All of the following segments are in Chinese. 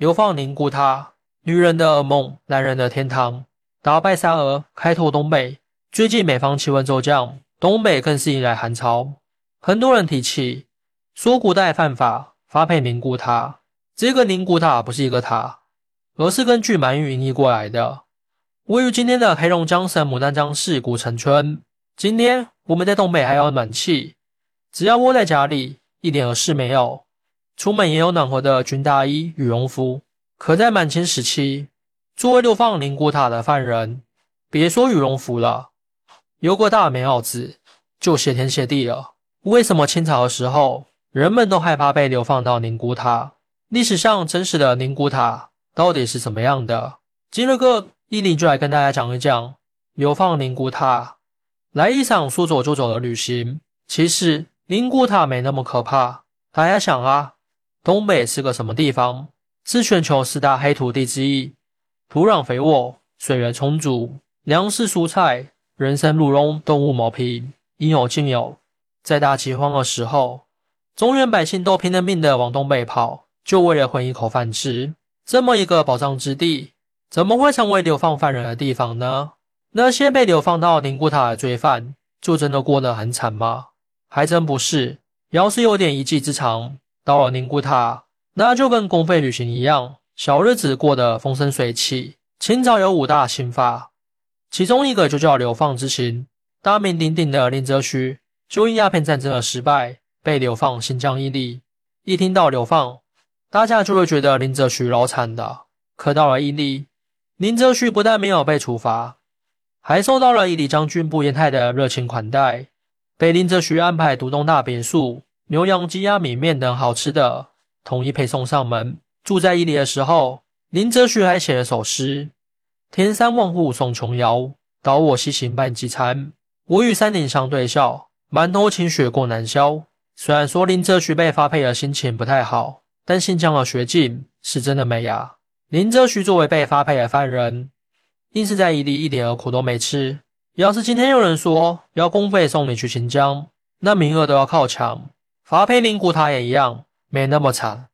流放宁古塔，女人的噩梦，男人的天堂。打败沙俄，开拓东北。最近北方气温骤降，东北更是迎来寒潮。很多人提起说古代犯法发配宁古塔，这个宁古塔不是一个塔，而是根据满语音译过来的。位于今天的黑龙江省牡丹江市古城村。今天我们在东北还有暖气，只要窝在家里，一点事没有。出门也有暖和的军大衣、羽绒服。可在满清时期，作为流放宁古塔的犯人，别说羽绒服了，有个大棉袄子就谢天谢地了。为什么清朝的时候，人们都害怕被流放到宁古塔？历史上真实的宁古塔到底是怎么样的？今日个伊林就来跟大家讲一讲流放宁古塔，来一场说走就走的旅行。其实宁古塔没那么可怕，大家想啊。东北是个什么地方？是全球四大黑土地之一，土壤肥沃，水源充足，粮食蔬菜、人参鹿茸、动物毛皮应有尽有。在大饥荒的时候，中原百姓都拼了命的往东北跑，就为了混一口饭吃。这么一个宝藏之地，怎么会成为流放犯人的地方呢？那些被流放到宁古塔的罪犯，就真的过得很惨吗？还真不是。要是有点一技之长，到了宁古塔，那就跟公费旅行一样，小日子过得风生水起。清朝有五大刑法，其中一个就叫流放之刑。大名鼎鼎的林则徐，就因鸦片战争的失败，被流放新疆伊犁。一听到流放，大家就会觉得林则徐老惨的。可到了伊犁，林则徐不但没有被处罚，还受到了伊犁将军步延泰的热情款待，被林则徐安排独栋大别墅。牛羊鸡鸭米面等好吃的统一配送上门。住在伊犁的时候，林则徐还写了首诗：“天山万户送琼瑶，倒我西行半饥餐。我与山林相对笑，满头青雪过南霄。”虽然说林则徐被发配的心情不太好，但新疆的雪景是真的美啊。林则徐作为被发配的犯人，硬是在伊犁一点苦都没吃。要是今天有人说要公费送你去新疆，那名额都要靠抢。发配宁古塔也一样，没那么惨，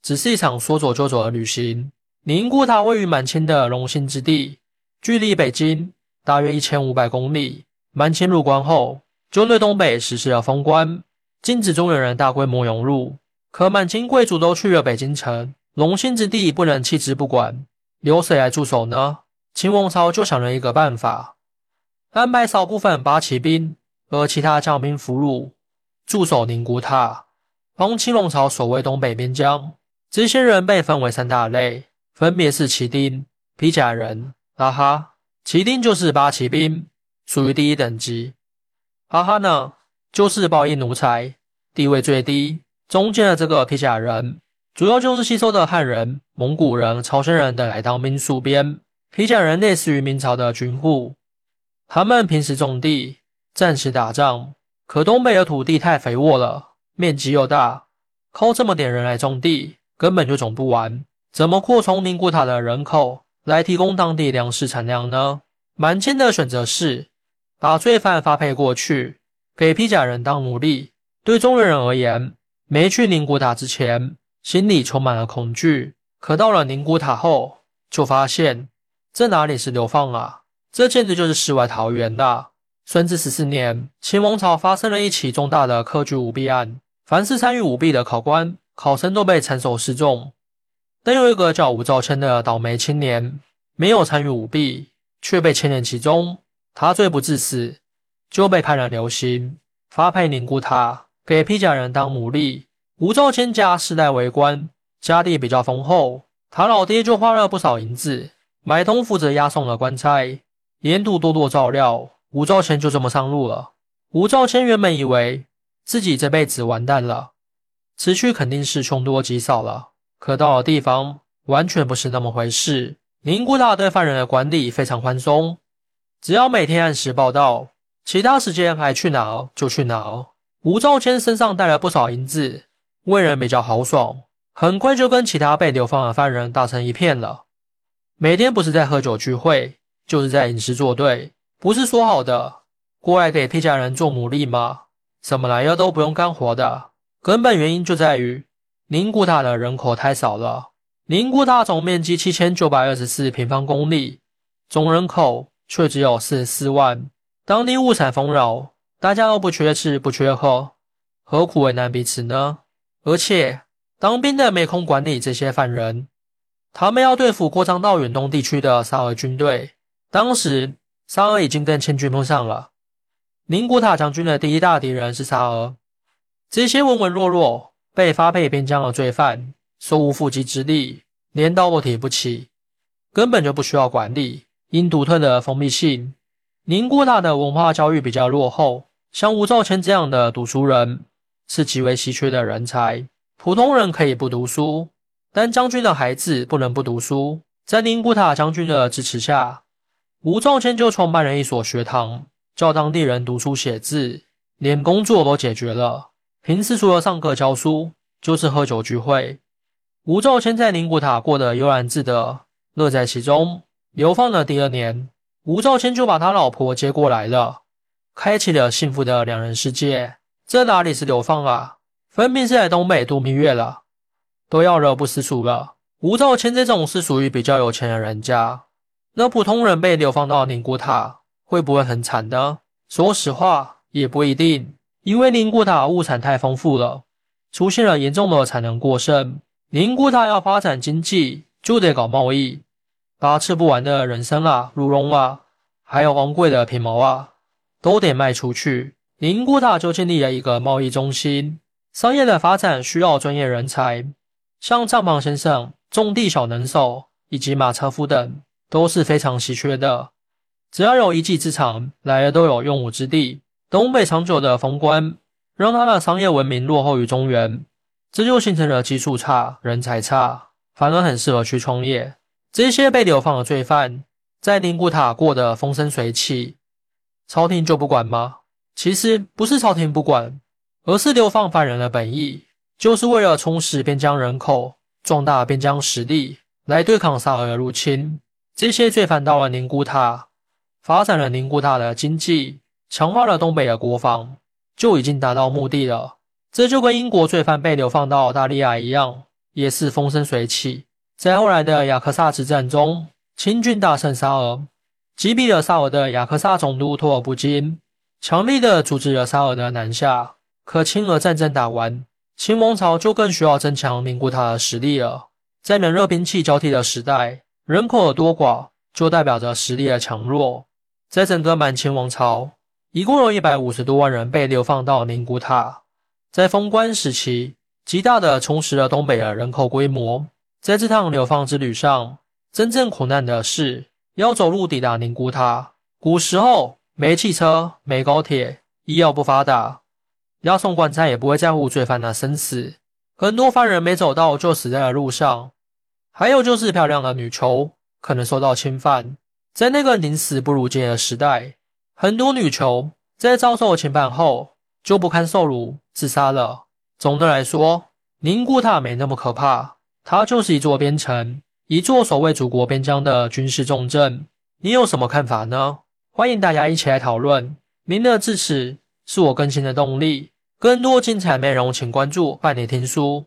只是一场说走就走的旅行。宁古塔位于满清的龙兴之地，距离北京大约一千五百公里。满清入关后，就对东北实施了封关，禁止中原人大规模涌入。可满清贵族都去了北京城，龙兴之地不能弃之不管，由谁来驻守呢？清王朝就想了一个办法，安排少部分八旗兵和其他将兵俘虏。驻守宁古塔，帮清龙朝守卫东北边疆。这些人被分为三大类，分别是旗丁、披甲人、拉哈。旗丁就是八旗兵，属于第一等级。哈哈呢，就是包役奴才，地位最低。中间的这个披甲人，主要就是吸收的汉人、蒙古人、朝鲜人等来当兵戍边。披甲人类似于明朝的军户，他们平时种地，战时打仗。可东北的土地太肥沃了，面积又大，靠这么点人来种地，根本就种不完。怎么扩充宁古塔的人口来提供当地粮食产量呢？满清的选择是把罪犯发配过去，给披甲人当奴隶。对中原人而言，没去宁古塔之前，心里充满了恐惧。可到了宁古塔后，就发现这哪里是流放啊？这简直就是世外桃源啊！顺治十四年，清王朝发生了一起重大的科举舞弊案，凡是参与舞弊的考官、考生都被斩首示众。但有一个叫吴兆谦的倒霉青年，没有参与舞弊，却被牵连其中。他罪不至死，就被判了流刑，发配宁古塔，给披甲人当奴隶。吴兆谦家世代为官，家底比较丰厚，他老爹就花了不少银子，买通负责押送的官差，沿途多多照料。吴兆谦就这么上路了。吴兆谦原本以为自己这辈子完蛋了，此去肯定是凶多吉少了。可到了地方，完全不是那么回事。宁古塔对犯人的管理非常宽松，只要每天按时报到，其他时间爱去哪就去哪。吴兆谦身上带了不少银子，为人比较豪爽，很快就跟其他被流放的犯人打成一片了。每天不是在喝酒聚会，就是在吟诗作对。不是说好的过来给披甲人做奴隶吗？怎么来了都不用干活的？根本原因就在于宁古塔的人口太少了，宁古塔总面积七千九百二十四平方公里，总人口却只有四十四万。当地物产丰饶，大家都不缺吃不缺喝，何苦为难彼此呢？而且当兵的没空管理这些犯人，他们要对付扩张到远东地区的沙俄军队。当时沙俄已经跟千军碰上了，宁古塔将军的第一大敌人是沙俄。这些文文弱弱、被发配边疆的罪犯，手无缚鸡之力，连刀都提不起，根本就不需要管理。因独特的封闭性。宁古塔的文化教育比较落后，像吴兆谦这样的读书人是极为稀缺的人才。普通人可以不读书，但将军的孩子不能不读书。在宁古塔将军的支持下，吴兆谦就创办了一所学堂，教当地人读书写字，连工作都解决了。平时除了上课教书，就是喝酒聚会。吴兆谦在宁古塔过得悠然自得，乐在其中。流放的第二年。吴兆谦就把他老婆接过来了，开启了幸福的两人世界。这哪里是流放啊，分明是在东北度蜜月了，都要惹不思蜀了。吴兆谦这种是属于比较有钱的人家，那普通人被流放到宁古塔，会不会很惨呢？说实话，也不一定，因为宁古塔物产太丰富了，出现了严重的产能过剩。宁古塔要发展经济，就得搞贸易。把吃不完的人参啊、鹿茸啊，还有昂贵的皮毛啊，都得卖出去。宁古塔就建立了一个贸易中心。商业的发展需要专业人才，像帐篷先生、种地小能手以及马车夫等都是非常稀缺的。只要有一技之长，来了都有用武之地。东北长久的封关，让他的商业文明落后于中原，这就形成了技术差、人才差，反而很适合去创业。这些被流放的罪犯在宁古塔过得风生水起，朝廷就不管吗？其实不是朝廷不管，而是流放犯人的本意就是为了充实边疆人口，壮大边疆实力，来对抗沙俄的入侵。这些罪犯到了宁古塔，发展了宁古塔的经济，强化了东北的国防，就已经达到目的了。这就跟英国罪犯被流放到澳大利亚一样，也是风生水起。在后来的雅克萨之战中，清军大胜沙俄，击毙了沙俄的雅克萨总督托尔布金，强力的阻止了沙俄的南下。可清俄战争打完，清王朝就更需要增强宁古塔的实力了。在冷热兵器交替的时代，人口的多寡就代表着实力的强弱。在整个满清王朝，一共有一百五十多万人被流放到宁古塔，在封关时期，极大的充实了东北的人口规模。在这趟流放之旅上，真正苦难的是要走路抵达宁古塔。古时候没汽车、没高铁，医药不发达，押送棺材也不会在乎罪犯的生死。很多犯人没走到就死在了路上。还有就是漂亮的女囚可能受到侵犯。在那个宁死不如 chết 的时代，很多女囚在遭受侵犯后就不堪受辱自杀了。总的来说，宁古塔没那么可怕。它就是一座边城，一座守卫祖国边疆的军事重镇。你有什么看法呢？欢迎大家一起来讨论。您的支持是我更新的动力。更多精彩内容，请关注伴你听书。